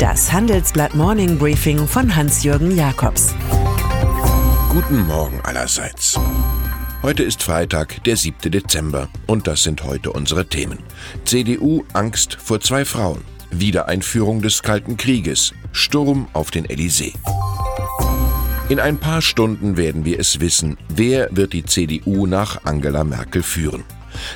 Das Handelsblatt Morning Briefing von Hans-Jürgen Jakobs. Guten Morgen allerseits. Heute ist Freitag, der 7. Dezember, und das sind heute unsere Themen. CDU Angst vor zwei Frauen, Wiedereinführung des Kalten Krieges, Sturm auf den Elysée. In ein paar Stunden werden wir es wissen, wer wird die CDU nach Angela Merkel führen.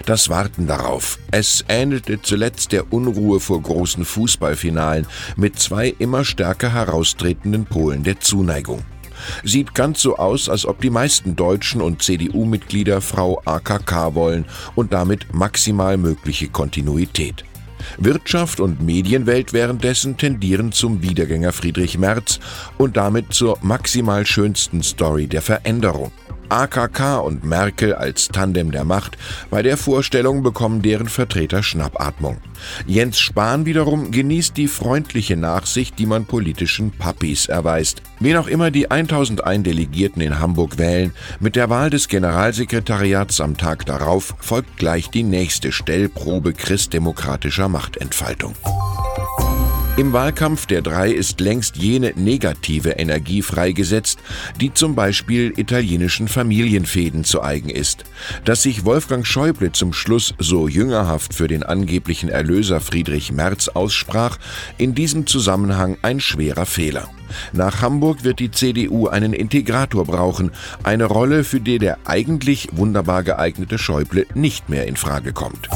Das Warten darauf. Es ähnelte zuletzt der Unruhe vor großen Fußballfinalen mit zwei immer stärker heraustretenden Polen der Zuneigung. Sieht ganz so aus, als ob die meisten Deutschen und CDU-Mitglieder Frau AKK wollen und damit maximal mögliche Kontinuität. Wirtschaft und Medienwelt währenddessen tendieren zum Wiedergänger Friedrich Merz und damit zur maximal schönsten Story der Veränderung. AKK und Merkel als Tandem der Macht, bei der Vorstellung bekommen deren Vertreter Schnappatmung. Jens Spahn wiederum genießt die freundliche Nachsicht, die man politischen Papis erweist. Wen auch immer die 1001 Delegierten in Hamburg wählen, mit der Wahl des Generalsekretariats am Tag darauf folgt gleich die nächste Stellprobe christdemokratischer Machtentfaltung. Im Wahlkampf der drei ist längst jene negative Energie freigesetzt, die zum Beispiel italienischen Familienfäden zu eigen ist. Dass sich Wolfgang Schäuble zum Schluss so jüngerhaft für den angeblichen Erlöser Friedrich Merz aussprach, in diesem Zusammenhang ein schwerer Fehler. Nach Hamburg wird die CDU einen Integrator brauchen, eine Rolle, für die der eigentlich wunderbar geeignete Schäuble nicht mehr in Frage kommt.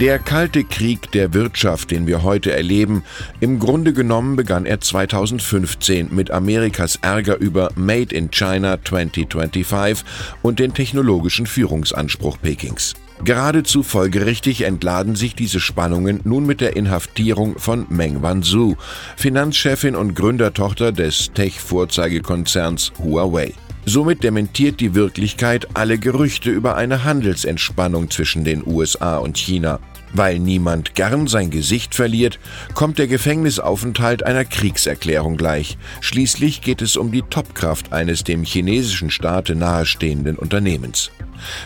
Der kalte Krieg der Wirtschaft, den wir heute erleben, im Grunde genommen begann er 2015 mit Amerikas Ärger über Made in China 2025 und den technologischen Führungsanspruch Pekings. Geradezu folgerichtig entladen sich diese Spannungen nun mit der Inhaftierung von Meng Wanzhou, Finanzchefin und Gründertochter des Tech-Vorzeigekonzerns Huawei. Somit dementiert die Wirklichkeit alle Gerüchte über eine Handelsentspannung zwischen den USA und China. Weil niemand gern sein Gesicht verliert, kommt der Gefängnisaufenthalt einer Kriegserklärung gleich. Schließlich geht es um die Topkraft eines dem chinesischen Staate nahestehenden Unternehmens.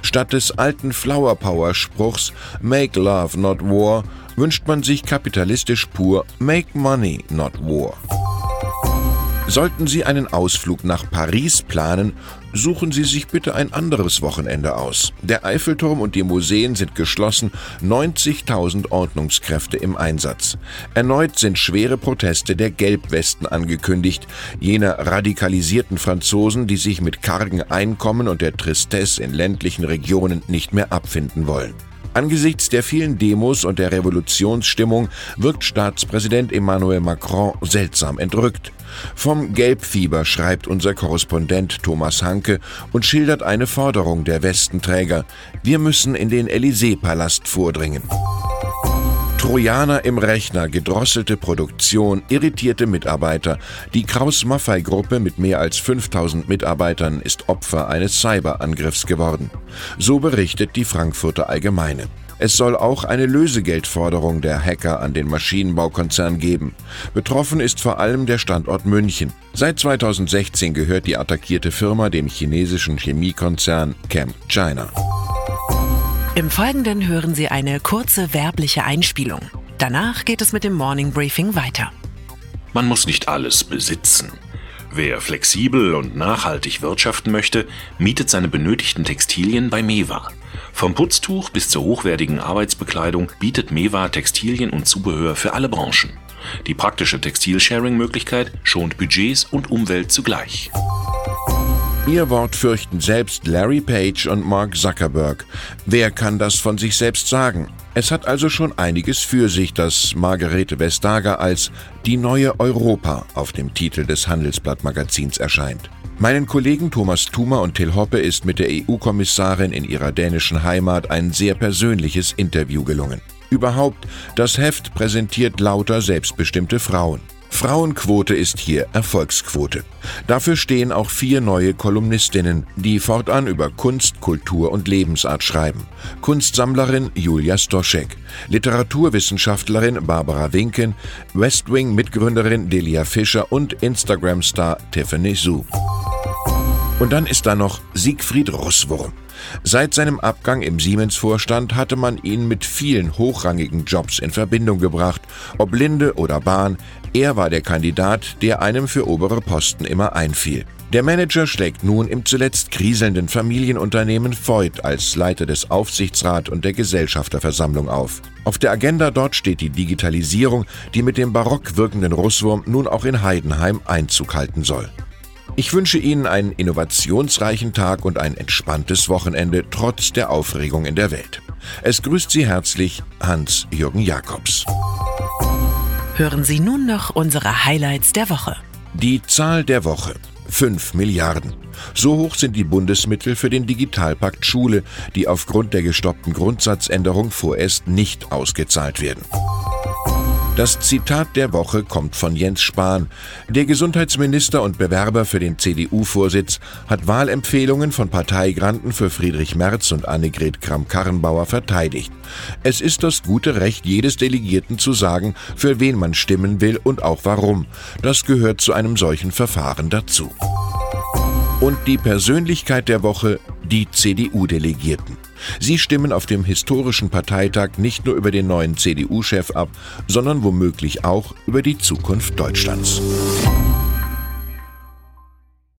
Statt des alten Flower Power Spruchs Make Love Not War wünscht man sich kapitalistisch pur Make Money Not War. Sollten Sie einen Ausflug nach Paris planen, suchen Sie sich bitte ein anderes Wochenende aus. Der Eiffelturm und die Museen sind geschlossen, 90.000 Ordnungskräfte im Einsatz. Erneut sind schwere Proteste der Gelbwesten angekündigt, jener radikalisierten Franzosen, die sich mit kargen Einkommen und der Tristesse in ländlichen Regionen nicht mehr abfinden wollen. Angesichts der vielen Demos und der Revolutionsstimmung wirkt Staatspräsident Emmanuel Macron seltsam entrückt. Vom Gelbfieber schreibt unser Korrespondent Thomas Hanke und schildert eine Forderung der Westenträger. Wir müssen in den Élysée-Palast vordringen. Trojaner im Rechner, gedrosselte Produktion, irritierte Mitarbeiter. Die Kraus-Maffei-Gruppe mit mehr als 5000 Mitarbeitern ist Opfer eines Cyberangriffs geworden. So berichtet die Frankfurter Allgemeine. Es soll auch eine Lösegeldforderung der Hacker an den Maschinenbaukonzern geben. Betroffen ist vor allem der Standort München. Seit 2016 gehört die attackierte Firma dem chinesischen Chemiekonzern Camp China. Im Folgenden hören Sie eine kurze werbliche Einspielung. Danach geht es mit dem Morning Briefing weiter. Man muss nicht alles besitzen. Wer flexibel und nachhaltig wirtschaften möchte, mietet seine benötigten Textilien bei Mewa. Vom Putztuch bis zur hochwertigen Arbeitsbekleidung bietet Mewa Textilien und Zubehör für alle Branchen. Die praktische Textilsharing-Möglichkeit schont Budgets und Umwelt zugleich. Ihr Wort fürchten selbst Larry Page und Mark Zuckerberg. Wer kann das von sich selbst sagen? Es hat also schon einiges für sich, dass Margarete Vestager als die neue Europa auf dem Titel des Handelsblatt-Magazins erscheint. Meinen Kollegen Thomas Thumer und Till Hoppe ist mit der EU-Kommissarin in ihrer dänischen Heimat ein sehr persönliches Interview gelungen. Überhaupt, das Heft präsentiert lauter selbstbestimmte Frauen. Frauenquote ist hier Erfolgsquote. Dafür stehen auch vier neue Kolumnistinnen, die fortan über Kunst, Kultur und Lebensart schreiben. Kunstsammlerin Julia Stoschek, Literaturwissenschaftlerin Barbara Winken, Westwing-Mitgründerin Delia Fischer und Instagram-Star Tiffany Su. Und dann ist da noch Siegfried Russwurm. Seit seinem Abgang im Siemens-Vorstand hatte man ihn mit vielen hochrangigen Jobs in Verbindung gebracht, ob Linde oder Bahn, er war der Kandidat, der einem für obere Posten immer einfiel. Der Manager schlägt nun im zuletzt kriselnden Familienunternehmen Voigt als Leiter des Aufsichtsrat und der Gesellschafterversammlung auf. Auf der Agenda dort steht die Digitalisierung, die mit dem barock wirkenden Russwurm nun auch in Heidenheim Einzug halten soll. Ich wünsche Ihnen einen innovationsreichen Tag und ein entspanntes Wochenende trotz der Aufregung in der Welt. Es grüßt Sie herzlich Hans-Jürgen Jakobs. Hören Sie nun noch unsere Highlights der Woche. Die Zahl der Woche. 5 Milliarden. So hoch sind die Bundesmittel für den Digitalpakt Schule, die aufgrund der gestoppten Grundsatzänderung vorerst nicht ausgezahlt werden. Das Zitat der Woche kommt von Jens Spahn. Der Gesundheitsminister und Bewerber für den CDU-Vorsitz hat Wahlempfehlungen von Parteigranten für Friedrich Merz und Annegret Kramp-Karrenbauer verteidigt. Es ist das gute Recht jedes Delegierten zu sagen, für wen man stimmen will und auch warum. Das gehört zu einem solchen Verfahren dazu. Und die Persönlichkeit der Woche, die CDU-Delegierten. Sie stimmen auf dem historischen Parteitag nicht nur über den neuen CDU-Chef ab, sondern womöglich auch über die Zukunft Deutschlands.